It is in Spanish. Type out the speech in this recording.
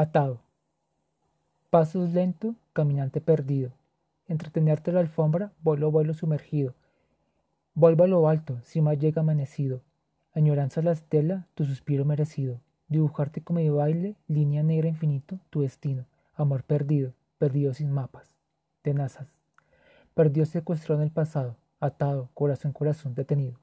Atado. Pasos lento, caminante perdido. Entretenerte la alfombra, vuelo, vuelo sumergido. Vuelvo a lo alto, si más llega amanecido. Añoranza la estela, tu suspiro merecido. Dibujarte como mi baile, línea negra infinito, tu destino. Amor perdido, perdido sin mapas. Tenazas. perdido secuestrado en el pasado, atado, corazón, corazón detenido.